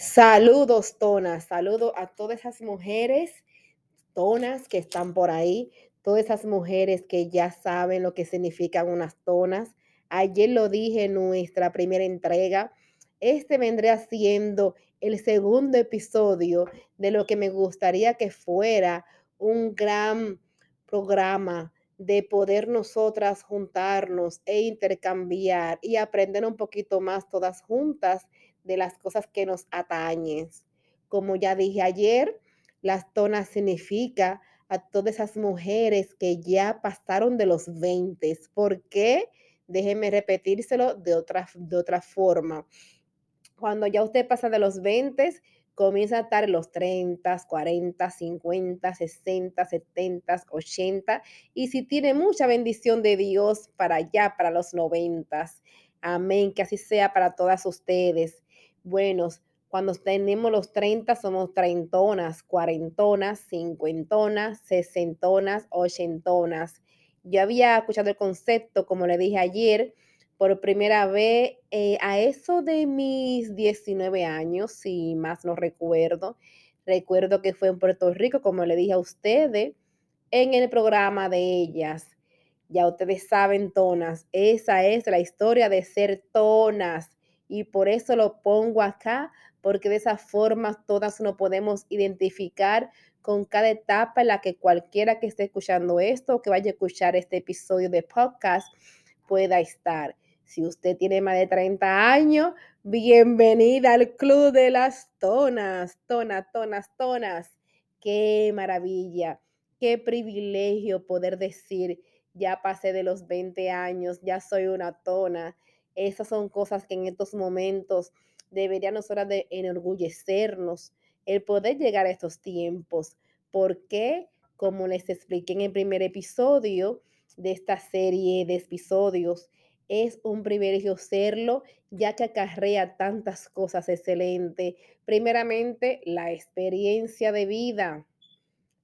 Saludos, Tonas. Saludo a todas esas mujeres tonas que están por ahí, todas esas mujeres que ya saben lo que significan unas tonas. Ayer lo dije en nuestra primera entrega. Este vendría siendo el segundo episodio de lo que me gustaría que fuera un gran programa de poder nosotras juntarnos e intercambiar y aprender un poquito más todas juntas de las cosas que nos atañen. Como ya dije ayer, las tonas significa a todas esas mujeres que ya pasaron de los 20. ¿Por qué? Déjenme repetírselo de otra, de otra forma. Cuando ya usted pasa de los 20, comienza a estar en los 30, 40, 50, 60, 70, 80 y si tiene mucha bendición de Dios para allá, para los 90. Amén, que así sea para todas ustedes. Buenos, cuando tenemos los 30 somos treintonas, cuarentonas, cincuentonas, sesentonas, ochentonas. Yo había escuchado el concepto, como le dije ayer, por primera vez eh, a eso de mis 19 años, si más no recuerdo. Recuerdo que fue en Puerto Rico, como le dije a ustedes, en el programa de ellas. Ya ustedes saben, tonas, esa es la historia de ser tonas. Y por eso lo pongo acá, porque de esa forma todas nos podemos identificar con cada etapa en la que cualquiera que esté escuchando esto o que vaya a escuchar este episodio de podcast pueda estar. Si usted tiene más de 30 años, bienvenida al Club de las Tonas, tonas, tonas, tonas. Qué maravilla, qué privilegio poder decir, ya pasé de los 20 años, ya soy una tona. Esas son cosas que en estos momentos debería nosotros de enorgullecernos el poder llegar a estos tiempos, porque, como les expliqué en el primer episodio de esta serie de episodios, es un privilegio serlo, ya que acarrea tantas cosas excelentes. Primeramente, la experiencia de vida,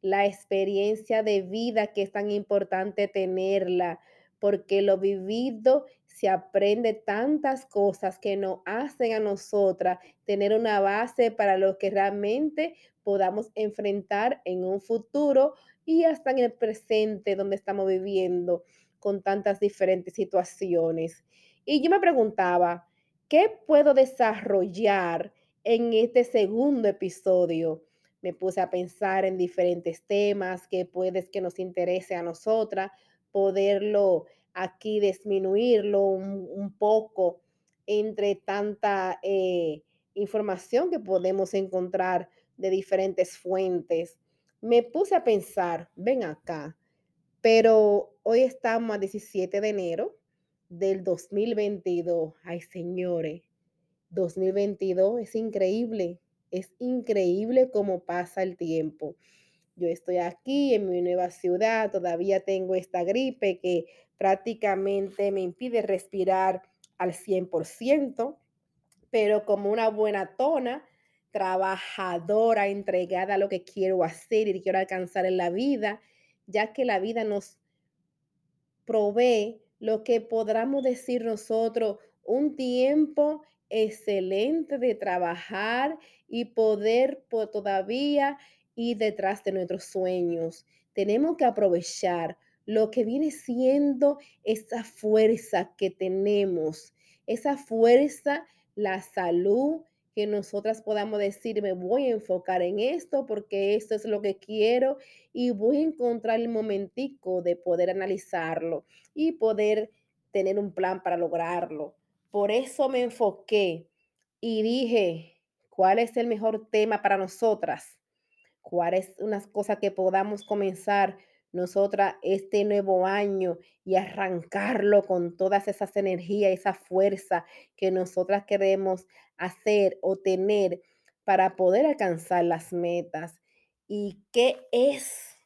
la experiencia de vida que es tan importante tenerla, porque lo vivido se aprende tantas cosas que nos hacen a nosotras tener una base para lo que realmente podamos enfrentar en un futuro y hasta en el presente donde estamos viviendo con tantas diferentes situaciones. Y yo me preguntaba, ¿qué puedo desarrollar en este segundo episodio? Me puse a pensar en diferentes temas que puedes que nos interese a nosotras, poderlo aquí disminuirlo un, poco entre tanta eh, información que podemos encontrar de diferentes fuentes. Me puse a pensar, ven acá, pero hoy estamos a 17 de enero del 2022. Ay, señores, 2022 es increíble, es increíble cómo pasa el tiempo. Yo estoy aquí en mi nueva ciudad, todavía tengo esta gripe que prácticamente me impide respirar al 100%, pero como una buena tona, trabajadora, entregada a lo que quiero hacer y quiero alcanzar en la vida, ya que la vida nos provee lo que podamos decir nosotros, un tiempo excelente de trabajar y poder todavía ir detrás de nuestros sueños. Tenemos que aprovechar lo que viene siendo esa fuerza que tenemos, esa fuerza, la salud, que nosotras podamos decir, me voy a enfocar en esto porque esto es lo que quiero y voy a encontrar el momentico de poder analizarlo y poder tener un plan para lograrlo. Por eso me enfoqué y dije, ¿cuál es el mejor tema para nosotras? ¿Cuál es una cosa que podamos comenzar nosotras este nuevo año y arrancarlo con todas esas energías, esa fuerza que nosotras queremos hacer o tener para poder alcanzar las metas. ¿Y qué es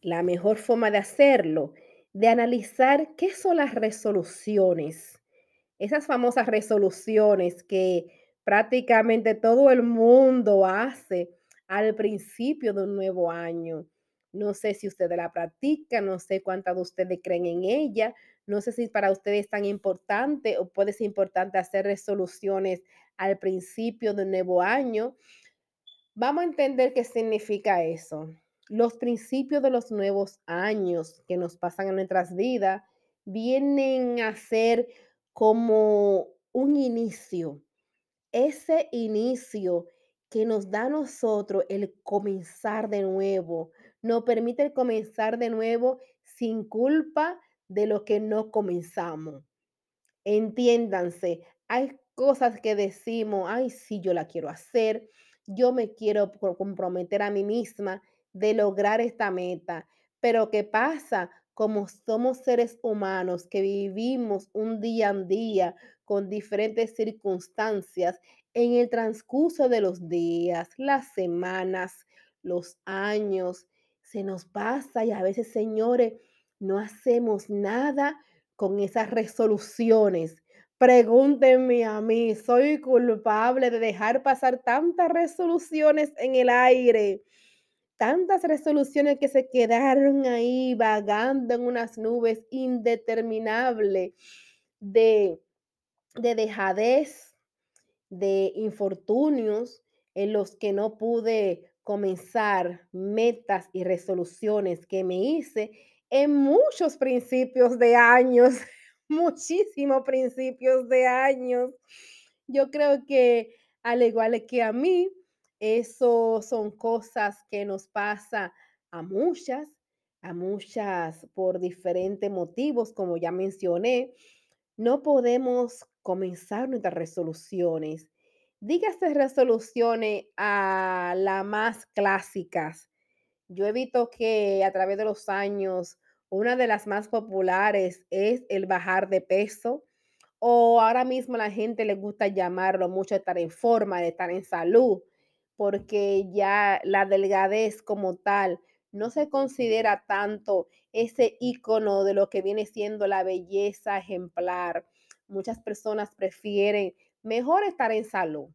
la mejor forma de hacerlo? De analizar qué son las resoluciones. Esas famosas resoluciones que prácticamente todo el mundo hace al principio de un nuevo año no sé si ustedes la practican, no sé cuántas de ustedes creen en ella, No sé si para ustedes es tan importante o puede ser importante hacer resoluciones al principio de un nuevo año. Vamos a entender qué significa eso. Los principios de los nuevos años que nos pasan en nuestras vidas vienen a ser como un inicio. Ese inicio que nos da a nosotros el comenzar de nuevo, nos permite el comenzar de nuevo sin culpa de lo que no comenzamos. Entiéndanse, hay cosas que decimos, ay, sí, yo la quiero hacer, yo me quiero comprometer a mí misma de lograr esta meta, pero ¿qué pasa? Como somos seres humanos que vivimos un día a día con diferentes circunstancias, en el transcurso de los días, las semanas, los años, se nos pasa y a veces, señores, no hacemos nada con esas resoluciones. Pregúntenme a mí, soy culpable de dejar pasar tantas resoluciones en el aire, tantas resoluciones que se quedaron ahí vagando en unas nubes indeterminables de, de dejadez, de infortunios en los que no pude comenzar metas y resoluciones que me hice en muchos principios de años, muchísimos principios de años. Yo creo que al igual que a mí, eso son cosas que nos pasa a muchas, a muchas por diferentes motivos, como ya mencioné. No podemos comenzar nuestras resoluciones. Dígase resoluciones a las más clásicas. Yo he visto que a través de los años, una de las más populares es el bajar de peso o ahora mismo a la gente le gusta llamarlo mucho estar en forma, de estar en salud, porque ya la delgadez como tal no se considera tanto ese icono de lo que viene siendo la belleza ejemplar. Muchas personas prefieren mejor estar en salud.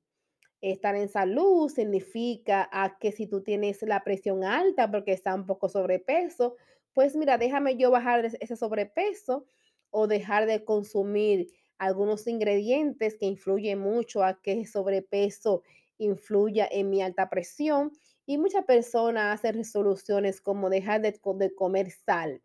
Estar en salud significa a que si tú tienes la presión alta porque está un poco sobrepeso, pues mira, déjame yo bajar ese sobrepeso o dejar de consumir algunos ingredientes que influyen mucho a que sobrepeso influya en mi alta presión. Y muchas personas hacen resoluciones como dejar de, comer sal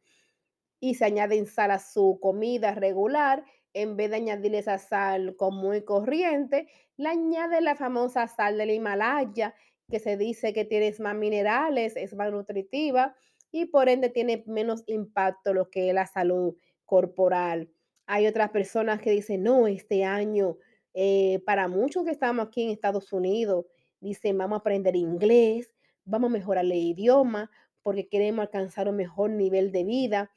y se añaden sal a su comida regular en vez de añadirle esa sal común y corriente, le añade la famosa sal del Himalaya, que se dice que tiene más minerales, es más nutritiva y por ende tiene menos impacto lo que es la salud corporal. Hay otras personas que dicen, no, este año, eh, para muchos que estamos aquí en Estados Unidos, dicen, vamos a aprender inglés, vamos a mejorar el idioma porque queremos alcanzar un mejor nivel de vida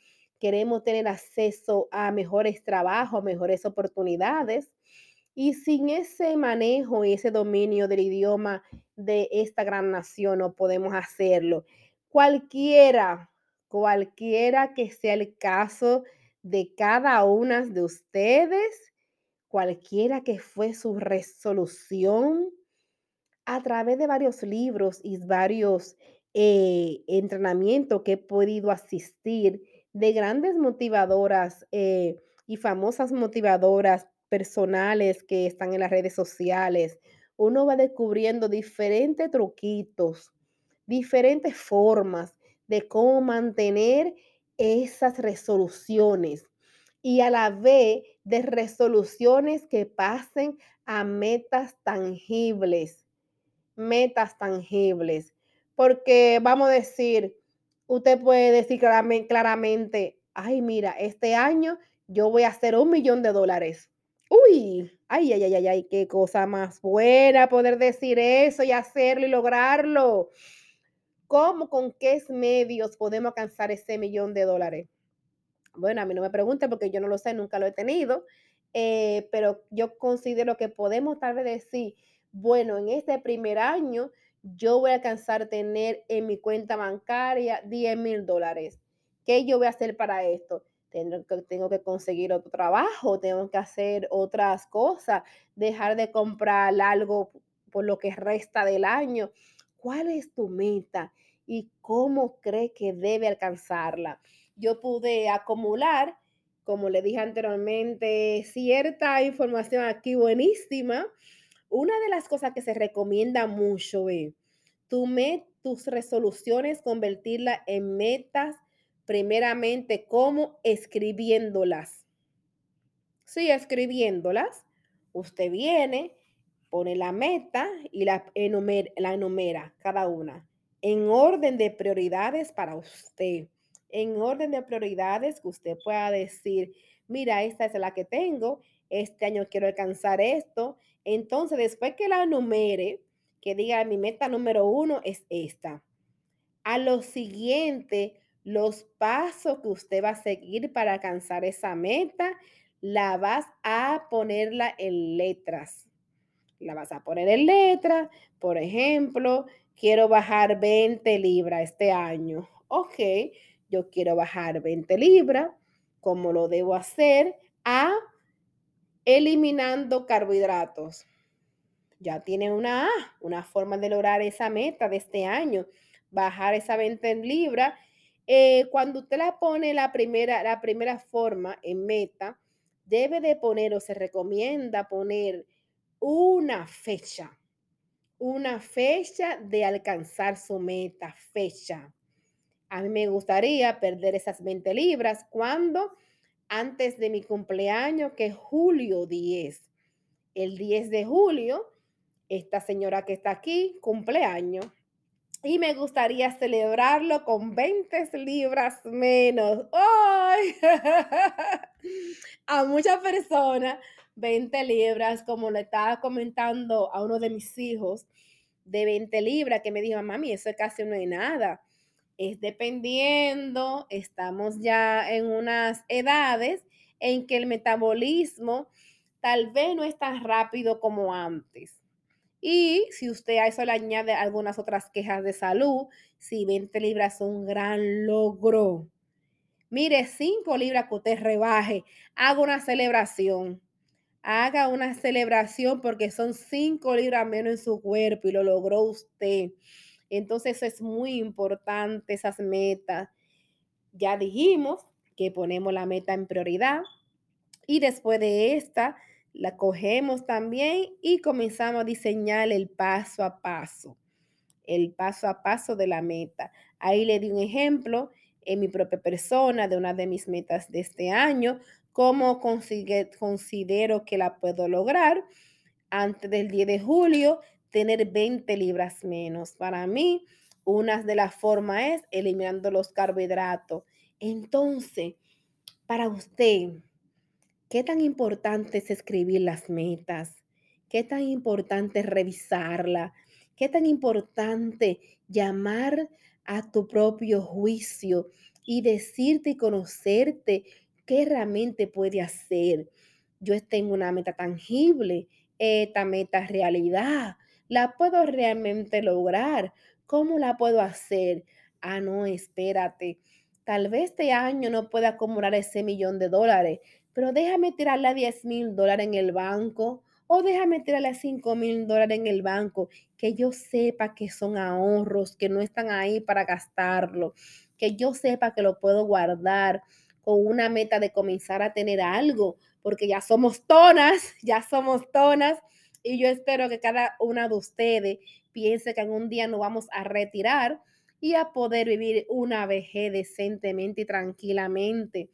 queremos tener acceso a mejores trabajos, mejores oportunidades. Y sin ese manejo y ese dominio del idioma de esta gran nación no podemos hacerlo. Cualquiera, cualquiera que sea el caso de cada una de ustedes, cualquiera que fue su resolución, a través de varios libros y varios eh, entrenamientos que he podido asistir, de grandes motivadoras eh, y famosas motivadoras personales que están en las redes sociales, uno va descubriendo diferentes truquitos, diferentes formas de cómo mantener esas resoluciones. Y a la vez de resoluciones que pasen a metas tangibles, metas tangibles. Porque vamos a decir, usted puede decir claramente, ay, mira, este año yo voy a hacer un millón de dólares. Uy, ay, ay, ay, ay, ay, qué cosa más buena poder decir eso y hacerlo y lograrlo. ¿Cómo, con qué medios podemos alcanzar ese millón de dólares? Bueno, a mí no me pregunte porque yo no lo sé, nunca lo he tenido, eh, pero yo considero que podemos tal vez decir, bueno, en este primer año yo voy a alcanzar a tener en mi cuenta bancaria 10 mil dólares. ¿Qué yo voy a hacer para esto? Tengo que, tengo que conseguir otro trabajo, tengo que hacer otras cosas, dejar de comprar algo por lo que resta del año. ¿Cuál es tu meta y cómo cree que debe alcanzarla? Yo pude acumular como le dije anteriormente, cierta información aquí buenísima. Una de las cosas que se recomienda mucho es tu tus resoluciones, convertirlas en metas, primeramente como escribiéndolas. Sí, escribiéndolas. Usted viene, pone la meta y la enumera, la enumera cada una en orden de prioridades para usted en orden de prioridades que usted pueda decir, mira, esta es la que tengo, este año quiero alcanzar esto. Entonces, después que la numere, que diga, mi meta número uno es esta. A lo siguiente, los pasos que usted va a seguir para alcanzar esa meta, la vas a ponerla en letras. La vas a poner en letras. Por ejemplo, quiero bajar 20 libras este año. Ok, yo quiero bajar 20 libras, ¿cómo lo debo hacer? A eliminando carbohidratos. Ya tiene una una forma de lograr esa meta de este año, bajar esa 20 libras. Eh, cuando usted la pone la primera, la primera forma en meta, debe de poner o se recomienda poner una fecha, una fecha de alcanzar su meta, fecha. A mí me gustaría perder esas 20 libras cuando antes de mi cumpleaños, que es julio 10. El 10 de julio, esta señora que está aquí, cumpleaños. Y me gustaría celebrarlo con 20 libras menos. ¡Ay! a muchas personas, 20 libras, como le estaba comentando a uno de mis hijos, de 20 libras, que me dijo, mami, eso casi no hay nada es dependiendo, estamos ya en unas edades en que el metabolismo tal vez no es tan rápido como antes. Y si usted a eso le añade algunas otras quejas de salud, si 20 libras es un gran logro. Mire, 5 libras que usted rebaje, haga una celebración. Haga una celebración porque son 5 libras menos en su cuerpo y lo logró usted. Entonces es muy importante esas metas. Ya dijimos que ponemos la meta en prioridad y después de esta la cogemos también y comenzamos a diseñar el paso a paso, el paso a paso de la meta. Ahí le di un ejemplo en mi propia persona de una de mis metas de este año, cómo considero que la puedo lograr antes del 10 de julio tener 20 libras menos. Para mí, una de las formas es eliminando los carbohidratos. Entonces, para usted, ¿qué tan importante es escribir las metas? ¿Qué tan importante es revisarla? ¿Qué tan importante llamar a tu propio juicio y decirte y conocerte qué realmente puede hacer? Yo tengo una meta tangible, esta meta es realidad ¿La puedo realmente lograr? ¿Cómo la puedo hacer? Ah, no, espérate. Tal vez este año no pueda acumular ese millón de dólares, pero déjame tirarle a 10 mil dólares en el banco o déjame tirarle a 5 mil dólares en el banco, que yo sepa que son ahorros, que no están ahí para gastarlo, que yo sepa que lo puedo guardar con una meta de comenzar a tener algo, porque ya somos tonas, ya somos tonas y yo espero que cada una de ustedes piense que en un día nos vamos a retirar y a poder vivir una vejez decentemente y tranquilamente.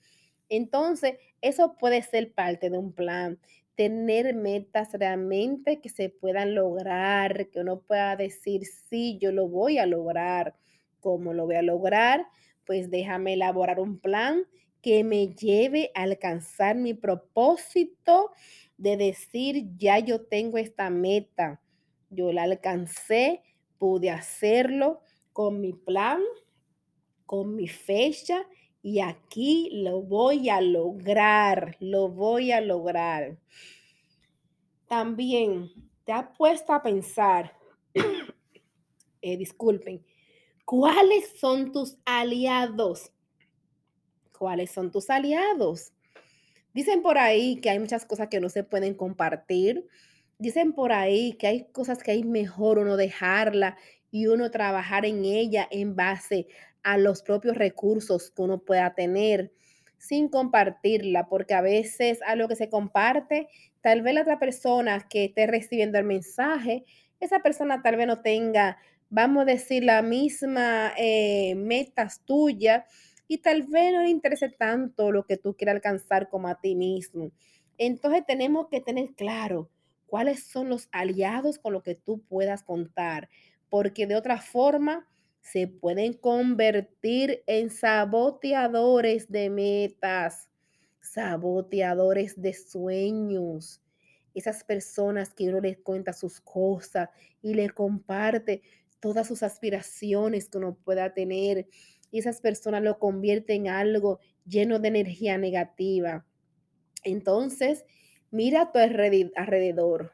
Entonces, eso puede ser parte de un plan. Tener metas realmente que se puedan lograr, que uno pueda decir, sí, yo lo voy a lograr. ¿Cómo lo voy a lograr? Pues déjame elaborar un plan que me lleve a alcanzar mi propósito de decir, ya yo tengo esta meta, yo la alcancé, pude hacerlo con mi plan, con mi fecha y aquí lo voy a lograr, lo voy a lograr. También te ha puesto a pensar, eh, disculpen, ¿cuáles son tus aliados? ¿Cuáles son tus aliados? Dicen por ahí que hay muchas cosas que no se pueden compartir. Dicen por ahí que hay cosas que hay mejor uno dejarla y uno trabajar en ella en base a los propios recursos que uno pueda tener. sin compartirla, porque a veces a lo que se comparte, tal vez la otra persona que esté recibiendo el mensaje, esa persona tal vez no tenga, vamos a decir, la misma eh, metas tuya y tal vez no le interese tanto lo que tú quieras alcanzar como a ti mismo. Entonces tenemos que tener claro cuáles son los aliados con los que tú puedas contar, porque de otra forma se pueden convertir en saboteadores de metas, saboteadores de sueños. Esas personas que uno les cuenta sus cosas y le comparte todas sus aspiraciones que uno pueda tener. Y esas personas lo convierten en algo lleno de energía negativa. Entonces, mira a tu alrededor.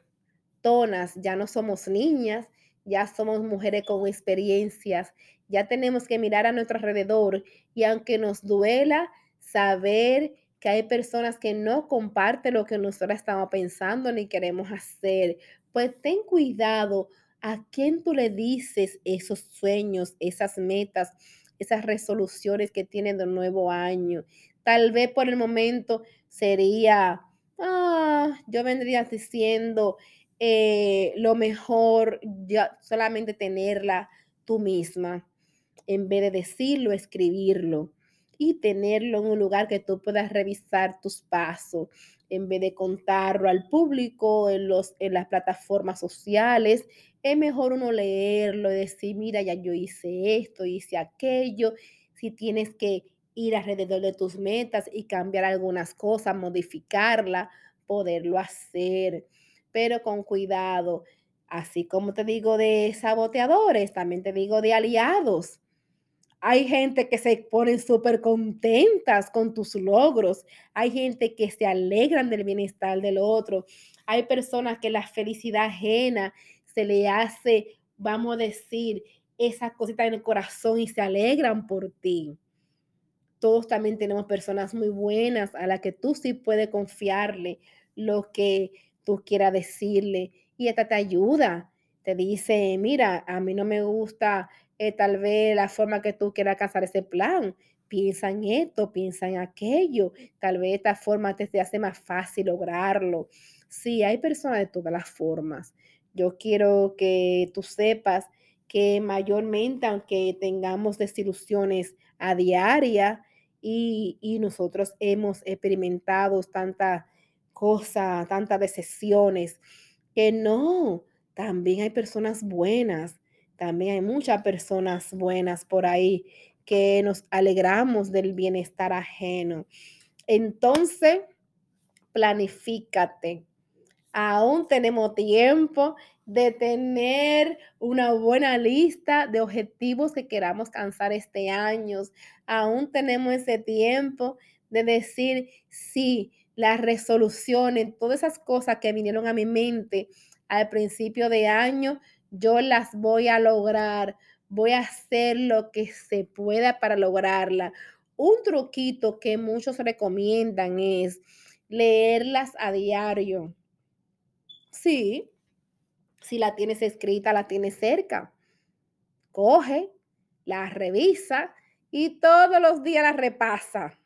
Tonas, ya no somos niñas, ya somos mujeres con experiencias, ya tenemos que mirar a nuestro alrededor y aunque nos duela saber que hay personas que no comparten lo que nosotros estamos pensando ni queremos hacer, pues ten cuidado a quién tú le dices esos sueños, esas metas, esas resoluciones que tienen de nuevo año. Tal vez por el momento sería, ah, yo vendría diciendo, eh, lo mejor ya solamente tenerla tú misma, en vez de decirlo, escribirlo y tenerlo en un lugar que tú puedas revisar tus pasos, en vez de contarlo al público en, los, en las plataformas sociales. Es mejor uno leerlo y decir, mira, ya yo hice esto, hice aquello. Si tienes que ir alrededor de tus metas y cambiar algunas cosas, modificarla, poderlo hacer pero con cuidado. Así como te digo de saboteadores, también te digo de aliados. Hay gente que se ponen súper contentas con tus logros. Hay gente que se alegran del bienestar del otro. Hay personas que la felicidad ajena se le hace, vamos a decir, esa cosita en el corazón y se alegran por ti. Todos también tenemos personas muy buenas a las que tú sí puedes confiarle lo que tú quieras decirle y esta te ayuda. Te dice, mira, a mí no me gusta eh, tal vez la forma que tú quieras alcanzar ese plan. Piensa en esto, piensa en aquello. Tal vez esta forma te hace más fácil lograrlo. Sí, hay personas de todas las formas. Yo quiero que tú sepas que mayormente, aunque tengamos desilusiones a diaria y, y nosotros hemos experimentado tanta cosa, tantas decepciones, que no, también hay personas buenas, también hay muchas personas buenas por ahí que nos alegramos del bienestar ajeno. Entonces, planifícate. Aún tenemos tiempo de tener una buena lista de objetivos que queramos alcanzar este año. Aún tenemos ese tiempo de decir, sí, las resoluciones, todas esas cosas que vinieron a mi mente al principio de año, yo las voy a lograr, voy a hacer lo que se pueda para lograrla. Un truquito que muchos recomiendan es leerlas a diario. Sí, si la tienes escrita, la tienes cerca. Coge, la revisa y todos los días la repasa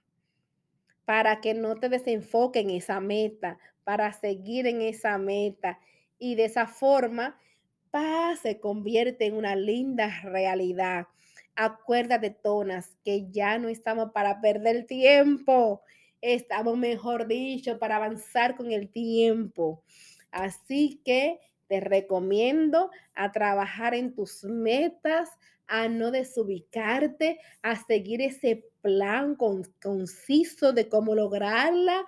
para que no te desenfoque en esa meta, para seguir en esa meta. Y de esa forma, paz se convierte en una linda realidad. Acuérdate, Tonas, que ya no estamos para perder tiempo. Estamos, mejor dicho, para avanzar con el tiempo. Así que te recomiendo a trabajar en tus metas, a no desubicarte, a seguir ese plan conciso de cómo lograrla,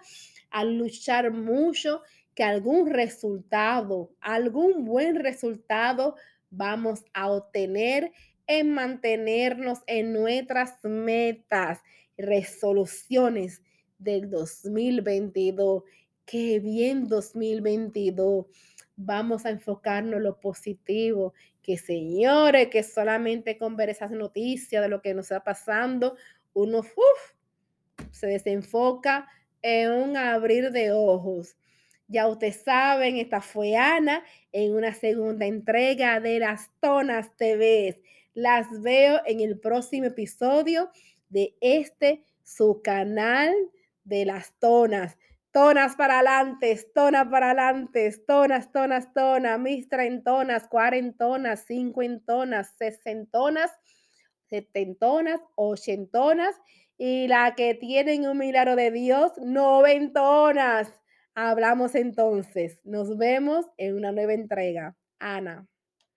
a luchar mucho, que algún resultado, algún buen resultado vamos a obtener en mantenernos en nuestras metas, resoluciones del 2022. Qué bien 2022 vamos a enfocarnos en lo positivo, que señores, que solamente con ver esas noticias de lo que nos está pasando, uno se desenfoca en un abrir de ojos. Ya ustedes saben, esta fue Ana en una segunda entrega de las Tonas TV. Las veo en el próximo episodio de este su canal de las tonas. Tonas para adelante, tonas para adelante, tonas, tonas, tonas, mis treintonas, cuarentonas, cincuentonas, sesentonas, setentonas, ochentonas y la que tienen un milagro de Dios, noventonas. Hablamos entonces. Nos vemos en una nueva entrega. Ana.